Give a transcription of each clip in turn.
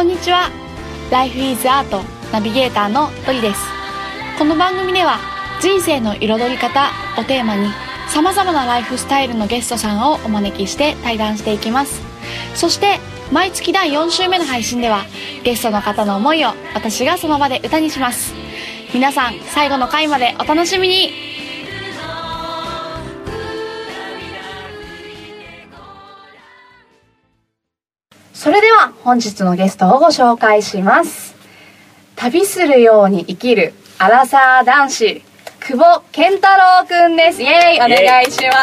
こんにちは。Life is Art ナビゲーターのトリです。この番組では人生の彩り方をテーマにさまざまなライフスタイルのゲストさんをお招きして対談していきます。そして毎月第4週目の配信ではゲストの方の思いを私がその場で歌にします。皆さん最後の回までお楽しみに。それでは本日のゲストをご紹介します。旅するように生きるアラサー男子久保健太郎くんです。イエーイお願いします。よろ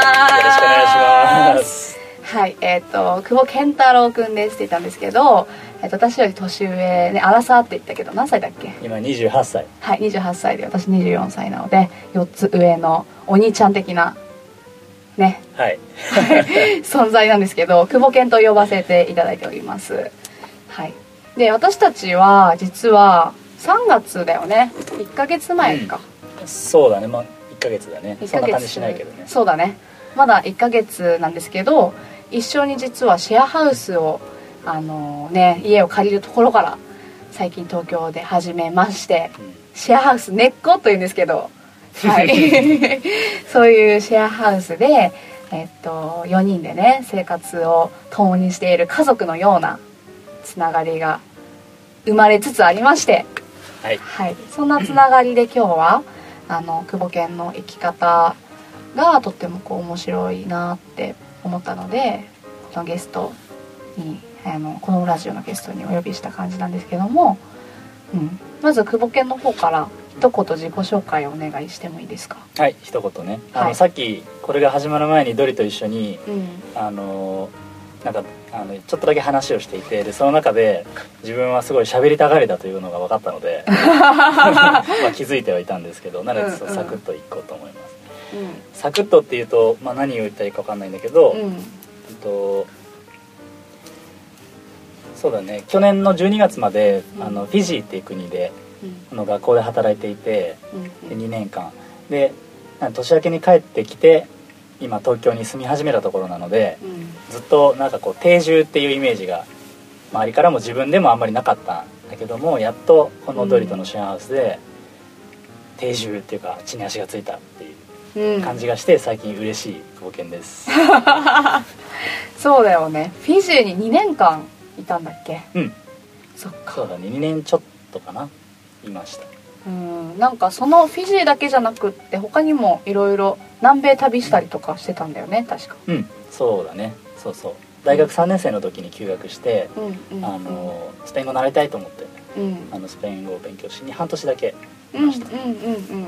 しくお願いします。はいえっ、と久保健太郎くんですって言ったんですけど、えー、と私より年上ねアラサーって言ったけど何歳だっけ？今28歳。はい28歳で私24歳なので4つ上のお兄ちゃん的なね。はい。存在なんですけど久保健と呼ばせていただいております。はい。で私たちは実は3月だよね。1ヶ月前か、うん、そうだね。まあ1ヶ月だね。そんなしないけどね。そうだね。まだ1ヶ月なんですけど一緒に実はシェアハウスをあのね家を借りるところから最近東京で始めまして、うん、シェアハウス根っこというんですけどはい。そういうシェアハウスでえっと4人でね生活を共にしている家族のようなつながりが生まれつつありましてはい、はい、そんなつながりで今日はあの久保健の生き方がとってもこう面白いなって思ったのでこのゲストにあのこのラジオのゲストにお呼びした感じなんですけども、うん、まず久保健の方から一言自己紹介をお願いしてもいいですか？はい一言ね。あの、はい、さっきこれが始まる前にドリと一緒に、うん、あのなんかあのちょっとだけ話をしていてでその中で自分はすごい喋りたがりだというのが分かったので まあ気づいてはいたんですけどなのでサクッといこうと思います、うん、サクッとっていうと、まあ、何を言ったらいいか分かんないんだけど、うん、とそうだね。去年の12月まで、うん、あのフィジーっていう国で、うん、の学校で働いていて、うん、2年間。で年明けに帰ってきて今東京に住み始めたところなので、ずっとなんかこう定住っていうイメージが周りからも自分でもあんまりなかったんだけどもやっとこのドリトのシェアハウスで定住っていうか地に足がついたっていう感じがして最近嬉しい久保健です。そうだよね。フィジーに2年間いたんだっけ？うん。そっか。そうだね。2年ちょっとかないました。うんなんかそのフィジーだけじゃなくって他にもいろいろ南米旅したりとかしてたんだよね確か。うんそうだね。そうそう。大学3年生の時に休学して、うんあのスペイン語習いたいと思って、うん、あのスペイン語を勉強しに半年だけいました、うんうんうんうん。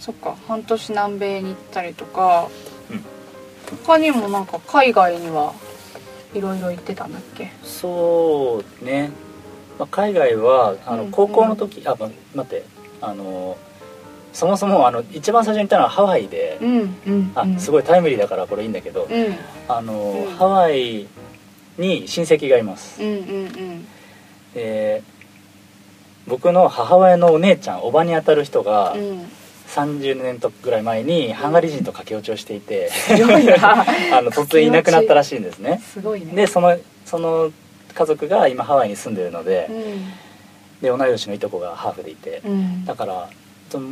そっか。半年南米に行ったりとか、うん、他にもなんか海外にはいろいろ行ってたんだっけ？そうね、まあ、海外はあの高校の時、うんうん、あ待って。あのそもそもあの一番最初に行ったのはハワイで、うんうんうん、あすごいタイムリーだからこれいいんだけど、うん、あの、うん、ハワイに親戚がいます、うんうんうん、で僕の母親のお姉ちゃんおばにあたる人が、30年とぐらい前にハンガリー人と駆け落ちをしていて あの突然いなくなったらしいんですね。すごいね。でそのその家族が今ハワイに住んでるので、うん、で同い年のいとこがハーフでいて、うん、だから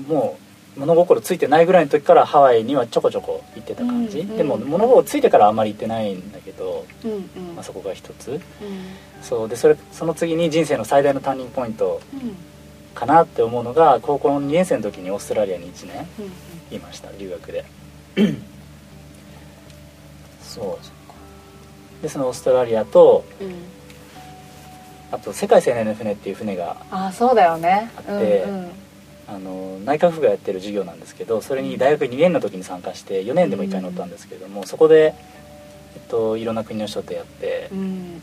もう物心ついてないぐらいの時からハワイにはちょこちょこ行ってた感じ、うんうん、でも物心ついてからあんまり行ってないんだけど、うんうん、まあ、そこが一つ、そうでそれその次に人生の最大のターニングポイント、かなって思うのが高校の2年生の時にオーストラリアに1年いました、留学で。そう。でそのオーストラリアと、うん、あと世界青年の船っていう船があそうだよね。あって、うんうん、あの内閣府がやってる授業なんですけどそれに大学2年の時に参加して4年でも1回乗ったんですけれども、そこで、えっと、いろんな国の人とやって、うんうん、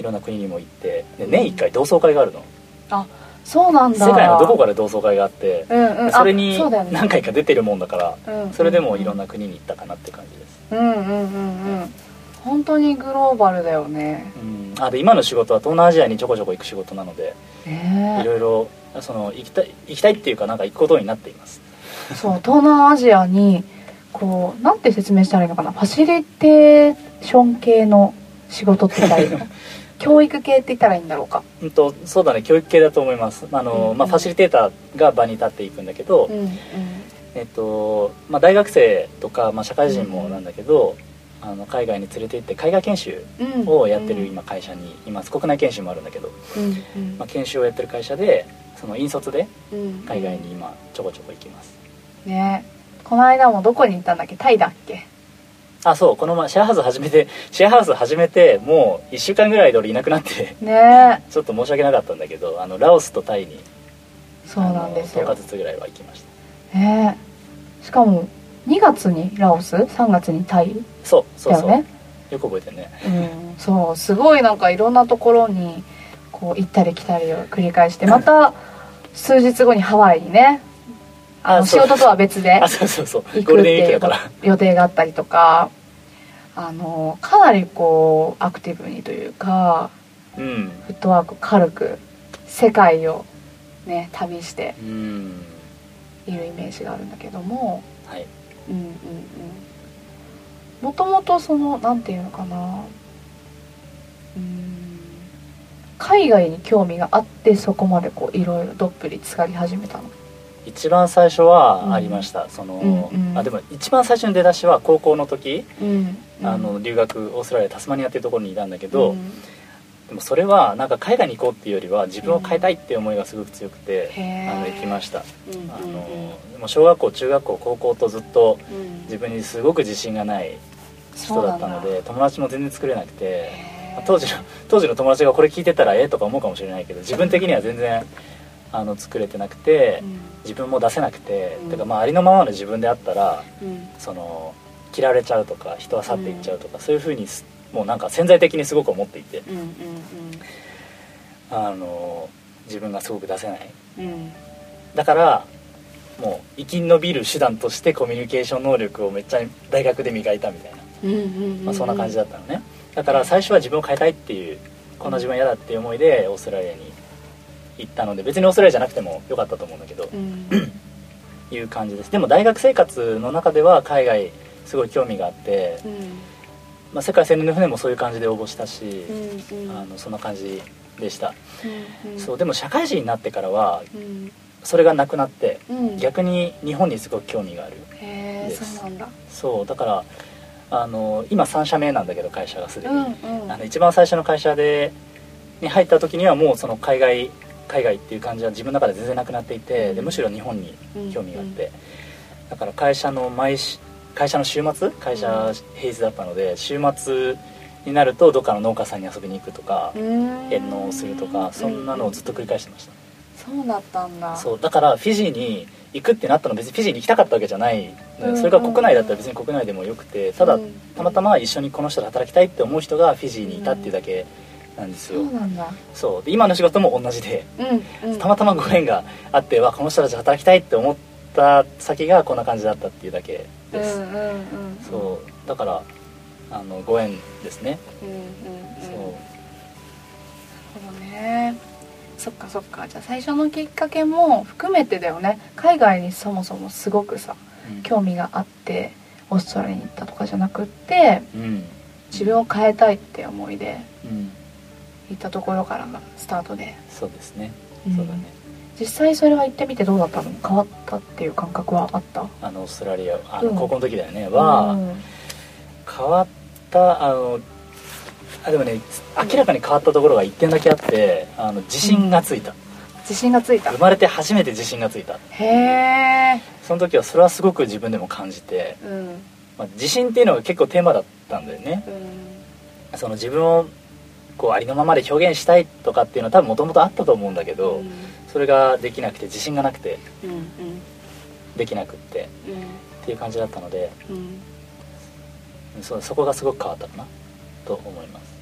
いろんな国にも行ってで年1回同窓会があるの。あそうなんだ。世界のどこかで同窓会があって、うんうん、それに何回か出てるもんだからそ、ね,、それでもいろんな国に行ったかなって感じです。うんうんうんうん本当にグローバルだよね、うん、あで今の仕事は東南アジアにちょこちょこ行く仕事なので、いろいろその行きたい行きたいっていうかなんか行くことになっています。そう東南アジアにこうなんて説明したらいいのかな。ファシリテーション系の仕事って言ったらいいの？教育系って言ったらいいんだろうか。うんとそうだね教育系だと思います。あの、うん。うん、まあ、ファシリテーターが場に立っていくんだけど、うんうん、えっとまあ、大学生とか、まあ、社会人もなんだけど、うん、あの海外に連れて行って海外研修をやってる今会社にいます。国内研修もあるんだけど、うんうん、まあ、研修をやってる会社でその引率で海外に今ちょこちょこ行きます、ね。この間もどこに行ったんだっけ？タイだっけ？あそう。このまシェアハウス始めてシェアハウス始めてもう1週間ぐらいで俺いなくなってね。ちょっと申し訳なかったんだけどあのラオスとタイにそうなんですよ。10日ずつぐらいは行きました。ね。しかも2月にラオス？3月にタイ？そうそうそう、ね、よく覚えてるね。うん。そうすごいなんかいろんなところにこう行ったり来たりを繰り返してまた数日後にハワイにねあの仕事とは別で行くっていう予定があったりとかあのかなりこうアクティブにというか、うん、フットワーク軽く世界をね旅しているイメージがあるんだけども、はい、うんうんうん。もともとそのなんていうのかな。うん。海外に興味があってそこまでこういろいろどっぷり浸かり始めたの。一番最初はありました、うん、その、うんうん、あでも一番最初の出だしは高校の時、うん。うん、あの留学オーストラリアタスマニアっていうところにいたんだけど、うん、でもそれはなんか海外に行こうっていうよりは自分を変えたいっていう思いがすごく強くて、うん、あの行きました、うんうん、あのでも小学校中学校高校とずっと自分にすごく自信がない人だったので友達も全然作れなくて当時の 当時の友達がこれ聞いてたらええとか思うかもしれないけど自分的には全然あの作れてなくて、自分も出せなくて、うん、てかまあありのままの自分であったら、うん、その嫌われちゃうとか人は去っていっちゃうとか、そういうふうにもうなんか潜在的にすごく思っていて、うんうんうん、あの自分がすごく出せない、うん、だからもう生き延びる手段としてコミュニケーション能力をめっちゃ大学で磨いたみたいな、うんうんうんうん、まあ、そんな感じだったのね。だから最初は自分を変えたいっていうこんな自分は嫌だっていう思いでオーストラリアに行ったので別にオーストラリアじゃなくてもよかったと思うんだけど、うん、いう感じです。でも大学生活の中では海外すごい興味があって、うん、まあ、世界青年の船もそういう感じで応募したし、うんうん、あのそんな感じでした、うんうん、そうでも社会人になってからは、それがなくなって、逆に日本にすごく興味があるそうだ。そうだからあの今3社目なんだけど会社がすでに、うんうん、あの一番最初の会社でに入った時にはもうその海外海外っていう感じは自分の中で全然なくなっていて、でむしろ日本に興味があって、だから会社の毎会社の週末？会社平日だったので週末になるとどっかの農家さんに遊びに行くとか遠農するとかそんなのをずっと繰り返してました、そうだったんだ。そうだからフィジーに行くってなったの別にフィジーに行きたかったわけじゃないそれが国内だったら別に国内でもよくてただたまたま一緒にこの人と働きたいって思う人がフィジーにいたっていうだけ、なんですよ。そうなんだ。そう。で今の仕事も同じで、うんうん、たまたまご縁があってはこの人たち働きたいって思った先がこんな感じだったっていうだけです、そうだからあのご縁ですね、うんうんうん、そう。なるほどね。そっかそっか。じゃあ最初のきっかけも含めてだよね。海外にそもそもすごくさ、うん、興味があってオーストラリアに行ったとかじゃなくって、うん、自分を変えたいって思いで、うん。行ったところからがスタートで。そうですね、うん、そうだね実際それは行ってみてどうだったの？変わったっていう感覚はあった？あのオーストラリアあの、高校の時だよね。は、うん、変わったあのあでもね明らかに変わったところが1点だけあってあの自信がついた、自信がついた。生まれて初めて自信がついた。へえその時はそれはすごく自分でも感じて、うん。まあ、自信っていうのが結構テーマだったんだよね、うん、その自分をこうありのままで表現したいとかっていうのは多分もともとあったと思うんだけど、うん、それができなくて自信がなくて、うんうん、できなくって、うん、っていう感じだったので、うん、そそこがすごく変わったかなと思います。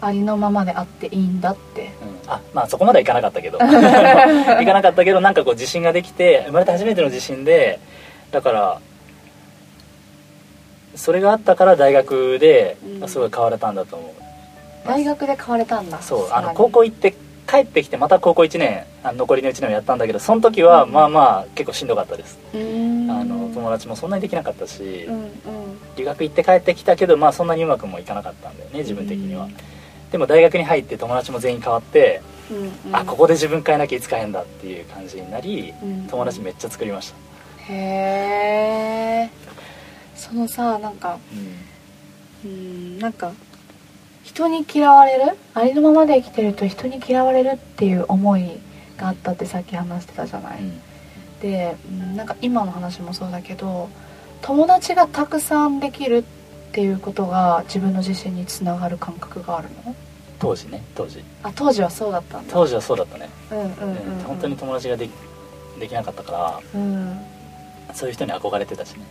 ありのままであっていいんだって、うん、あまあそこまではいかなかったけど。いかなかったけどなんかこう自信ができて生まれて初めての自信でだからそれがあったから大学ですごい変われたんだと思う、大学で買われたんだ。そうあの高校行って帰ってきてまた高校1年あの残りの1年をやったんだけどその時はまあまあ結構しんどかったです。あの友達もそんなにできなかったし、うんうん、留学行って帰ってきたけどまあそんなにうまくもいかなかったんだよね自分的には。ででも大学に入って友達も全員変わって、うんうん、あここで自分変えなきゃいつ変えんだっていう感じになり、うんうん、友達めっちゃ作りました。へえそのさなんかうん、なんか人に嫌われる？ありのままで生きてると人に嫌われるっていう思いがあったってさっき話してたじゃない、うん、で、うん、なんか今の話もそうだけど友達がたくさんできるっていうことが自分の自信につながる感覚があるの？当時ね当時。あ当時はそうだったんだ。当時はそうだったね。うんうんうん、うん、本当に友達がでできなかったから、うん、そういう人に憧れてたしね。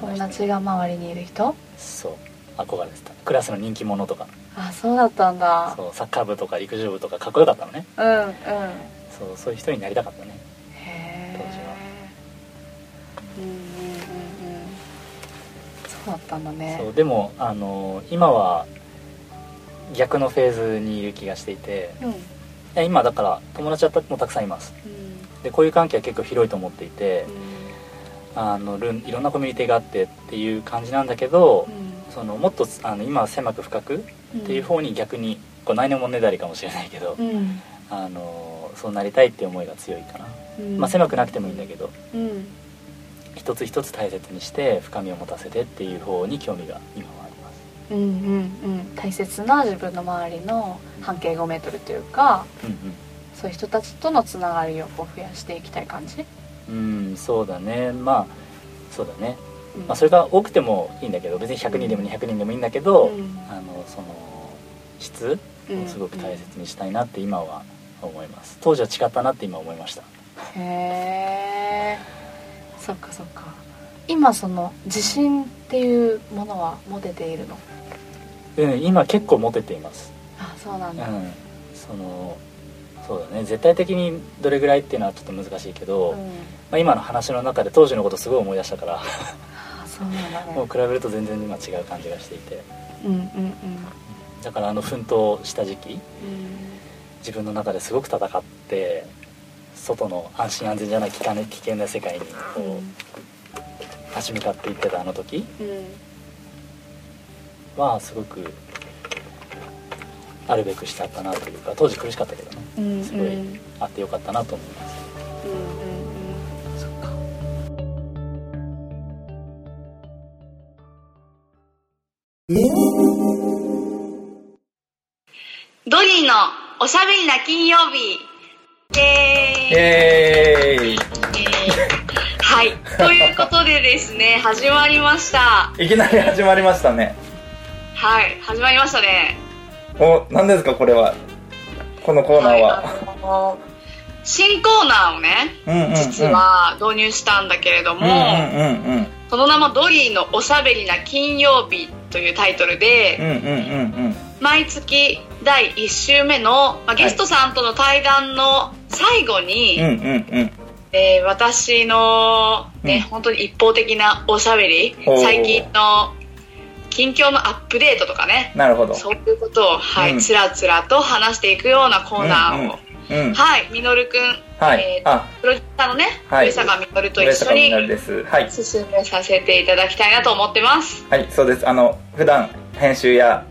友達が周りにいる人？そう憧れてた。クラスの人気者とか。あそうだったんだ。そうサッカー部とか陸上部とかかっこよかったのね。うんうん。そうそういう人になりたかったね。へえ当時は。うんうんうんうん。そうだったんだね。そうでもあの今は逆のフェーズにいる気がしていて、うん、今だから友達はもたくさんいます、うん、でこういう関係は結構広いと思っていて、うん、あのいろんなコミュニティがあってっていう感じなんだけど、そのもっとあの今は狭く深くっていう方に逆にこう内年もねだりかもしれないけど、あのそうなりたいっていう思いが強いかな、まあ、狭くなくてもいいんだけど、一つ一つ大切にして深みを持たせてっていう方に興味が今はうんうんうん。大切な自分の周りの半径5メートルというか、うんうん、そういう人たちとのつながりをこう増やしていきたい感じ？うんそうだね。まあそうだね、うん、まあ、それが多くてもいいんだけど別に100人でも200人でもいいんだけど、うん、あのその質をすごく大切にしたいなって今は思います。当時は違ったなって今思いました。へえそっかそっか。今その自信っていうものは持てているの？うん、今結構モテています。あそうなんだ、うん、そのそうだね。絶対的にどれぐらいっていうのはちょっと難しいけど、うん、まあ、今の話の中で当時のことすごい思い出したから。あそうなんだ、ね、もう比べると全然今違う感じがしていて、うんうんうん、だからあの奮闘した時期、うん、自分の中ですごく戦って外の安心安全じゃない危険な世界にこう、うん、立ち向かっていってたあの時、うんはすごくあるべくしてあったなというか当時苦しかったけどね、うんうん、すごいあってよかったなと思います。うん、ドリーのおしゃべりな金曜日。イエーイ。はい。ということでですね、始まりました。いきなり始まりましたね。はい。始まりましたね。お何ですかこれは。このコーナーは、はい新コーナーをね、うんうんうん、実は導入したんだけれども、うんうんうんうん、その名も「ドリーのおしゃべりな金曜日」というタイトルで、うんうんうんうん、毎月第1週目の、まあ、ゲストさんとの対談の最後に、えー、私のね、うん、本当に一方的なおしゃべり最近の近況のアップデートとかね。なるほど。そういうことを、はい、つらつらと話していくようなコーナーを、うんうん、はいみのるくん、はい。えー、プロデューサーのね、はい、上坂みのると一緒に、はい、進めさせていただきたいなと思ってます。はいそうです。あの普段編集や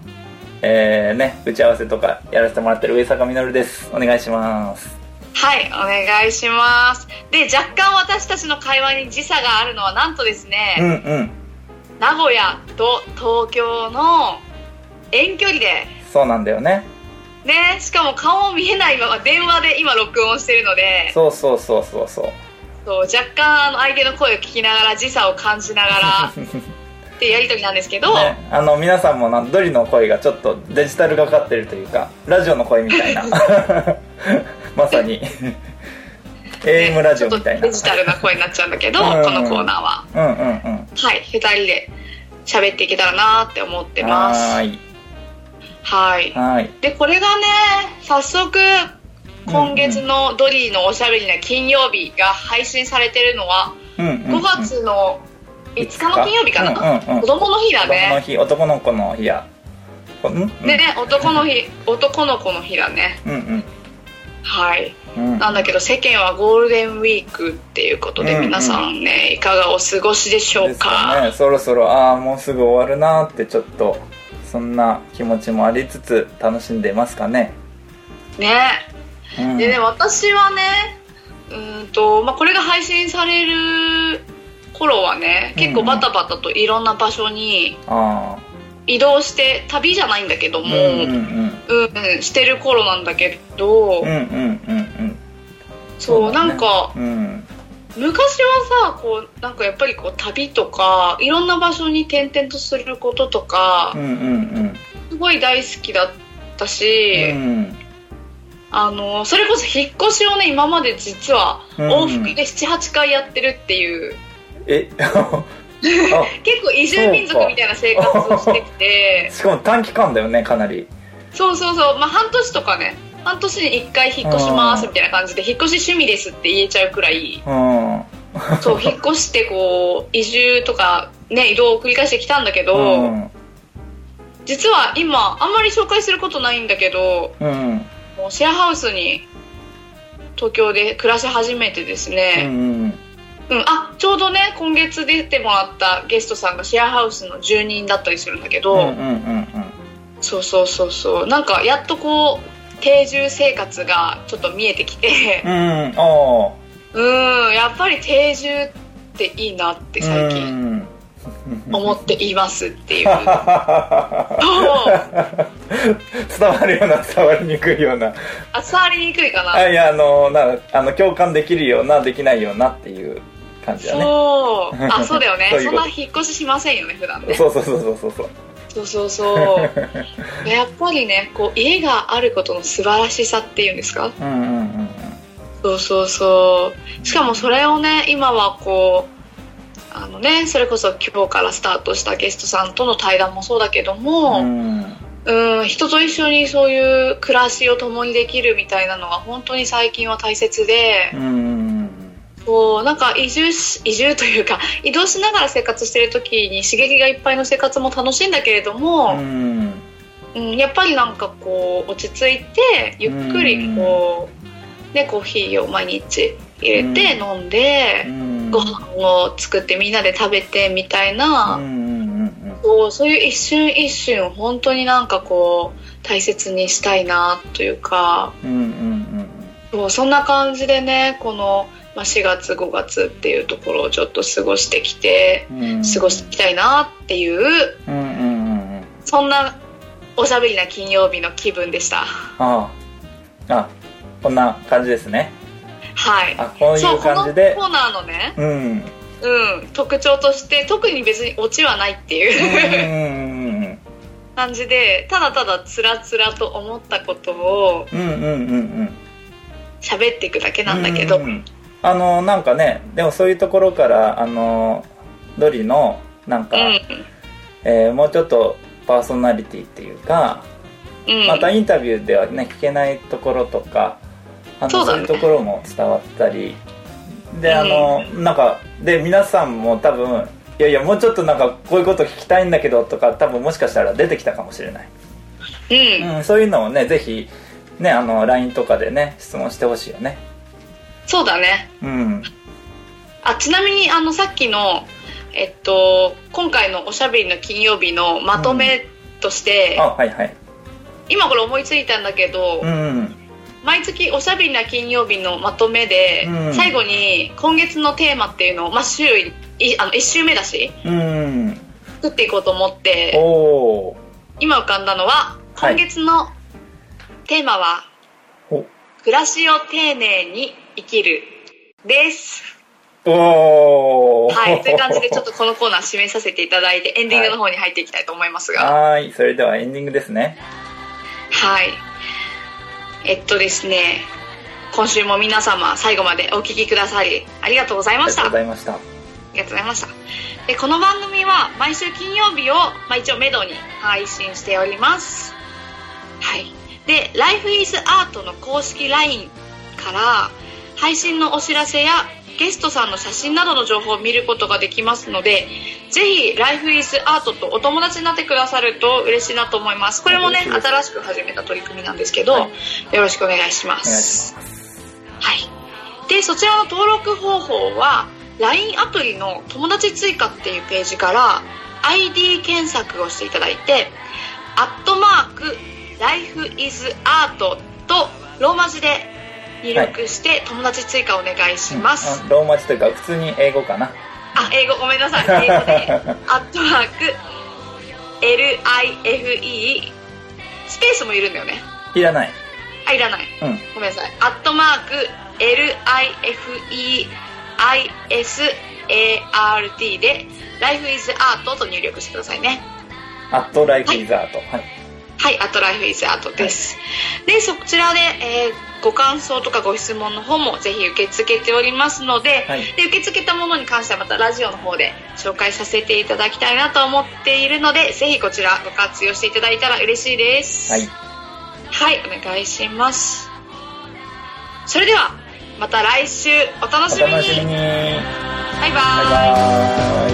えー、ね打ち合わせとかやらせてもらってる上坂みのるです。お願いします。はいお願いします。で若干私たちの会話に時差があるのはなんとですねうんうん。名古屋と東京の遠距離でそうなんだよねね。しかも顔も見えないまま電話で今録音してるので。そうそうそうそうそう。そう若干あの相手の声を聞きながら時差を感じながら っていうやり取りなんですけど、ね、あの皆さんもドリの声がちょっとデジタルがかってるというかラジオの声みたいな。まさに。AM ラジオみたいな。デジタルな声になっちゃうんだけどうん、このコーナーは、うんうんうん、はい。2人で喋っていけたらなって思ってます。はいはい。でこれがね早速今月のドリーのおしゃべりな金曜日が配信されてるのは5月の5日の金曜日かな、うんうんうん、子供の日だね。子供の日。男の子の日や。ね男の日男の子の日だね。うんうん。はい、うん、なんだけど世間はゴールデンウィークっていうことで皆さんね、うん。うん、いかがお過ごしでしょうか？ね。そろそろああもうすぐ終わるなってちょっとそんな気持ちもありつつ楽しんでますかね？ね、うん、でね私はねうんと、まあ、これが配信される頃はね結構バタバタといろんな場所に移動して旅じゃないんだけども、うん、うんうん、してる頃なんだけど、うんうんうんうん。そう、ね、なんか、うん、昔はさこうなんかやっぱりこう旅とかいろんな場所に転々とすることとか、うんうんうん、すごい大好きだったし、うん、あのそれこそ引っ越しをね今まで実は往復で78回やってるっていう。え？結構移住民族みたいな生活をしてきて。しかも短期間だよねかなり。そうそうそう。まあ半年とかね半年に1回引っ越しますみたいな感じで引っ越し趣味ですって言えちゃうくらいそう引っ越してこう 移住とかね移動を繰り返してきたんだけど実は今あんまり紹介することないんだけどもうシェアハウスに東京で暮らし始めてですね、うんうん、あちょうどね今月出てもらったゲストさんがシェアハウスの住人だったりするんだけど、そうそうそうそう。なんかやっとこう定住生活がちょっと見えてきてうんうんやっぱり定住っていいなって最近。思っていますっていう。伝わるような伝わりにくいような。あ伝わりにくいかな。いやあのなあの共感できるようなできないようなっていう感じだね。そう。あそうだよね。そんな引っ越ししませんよね普段ね。そうそうそうそうそうそうそうそう やっぱりねこう家があることの素晴らしさっていうんですか？うんうんうんそうそうそう。しかもそれをね今はこうあのねそれこそ今日からスタートしたゲストさんとの対談もそうだけども、うん。うん人と一緒にそういう暮らしを共にできるみたいなのが本当に最近は大切で、うんこうなんか移住し移住というか移動しながら生活してる時に刺激がいっぱいの生活も楽しいんだけれども、うん、うん、やっぱりなんかこう落ち着いてゆっくりこう、ね、コーヒーを毎日入れて飲んで、うん、ご飯を作ってみんなで食べてみたいな、うん、そうそういう一瞬一瞬本当になんかこう大切にしたいなというか、うんうんうん、そうそんな感じでねこの。まあ、4月5月っていうところをちょっと過ごしてきて、うん、過ごしていきたいなっていう,、うんうんうんそんなおしゃべりな金曜日の気分でした。ああ。こんな感じですね。はい。あこういう感じで。コーナーのねうん。うん、特徴として特に別にオチはないっていう。感じでただただつらつらと思ったことを喋っていくだけなんだけど、うんうんうんあのなんかねでもそういうところからあのドリのなんか、うん、えー、もうちょっとパーソナリティっていうか、うん、またインタビューではね聞けないところとかあのそう、ね,、いうところも伝わったりであの、うん、なんかで皆さんも多分いやいやもうちょっとなんかこういうこと聞きたいんだけどとか多分もしかしたら出てきたかもしれない、うん、うん、そういうのをねぜひねあの LINE とかでね質問してほしいよねそうだね。うん。あちなみにあのさっきのえっと今回のおしゃべりの金曜日のまとめとして、うん、あはいはい。今これ思いついたんだけど、うん、毎月おしゃべりな金曜日のまとめで、うん、最後に今月のテーマっていうのを、まあ、週いあの1週目だし、うん、作っていこうと思って今浮かんだのは今月のテーマは、はい、暮らしを丁寧に生きるです。おはい。という感じでちょっとこのコーナー締めさせていただいてエンディングの方に入っていきたいと思いますが。はい。それではエンディングですねはい。えっとですね今週も皆様最後までお聞きくださりありがとうございました。ありがとうございました。ありがとうございました。でこの番組は毎週金曜日を、まあ、一応めどに配信しております。はい。で Life is Art の公式 LINE から配信のお知らせやゲストさんの写真などの情報を見ることができますのでぜひ Life is Art とお友達になってくださると嬉しいなと思います。これもね新しく始めた取り組みなんですけど、はい、よろしくお願いします。はい。でそちらの登録方法は LINE アプリの友達追加っていうページから ID 検索をしていただいてアットマーク Life is Art とローマ字で入力して友達追加お願いします、はいうん、ローマ字というか普通に英語かな。あ英語ごめんなさい。英語で。アットマーク LIFE スペースもいるんだよね。いらない。あいらない、うん、ごめんなさい。アットマーク LIFEISART で Life is Art と入力してくださいね。アットライフイズアートはいはい、アットライフイズアートです、はい、でそちらで、えー、ご感想とかご質問の方もぜひ受け付けておりますのではい、で受け付けたものに関してはまたラジオの方で紹介させていただきたいなと思っているのでぜひこちらご活用していただいたら嬉しいです。はい、はい、お願いします。それではまた来週。お楽しみに。バイバイ。バイバ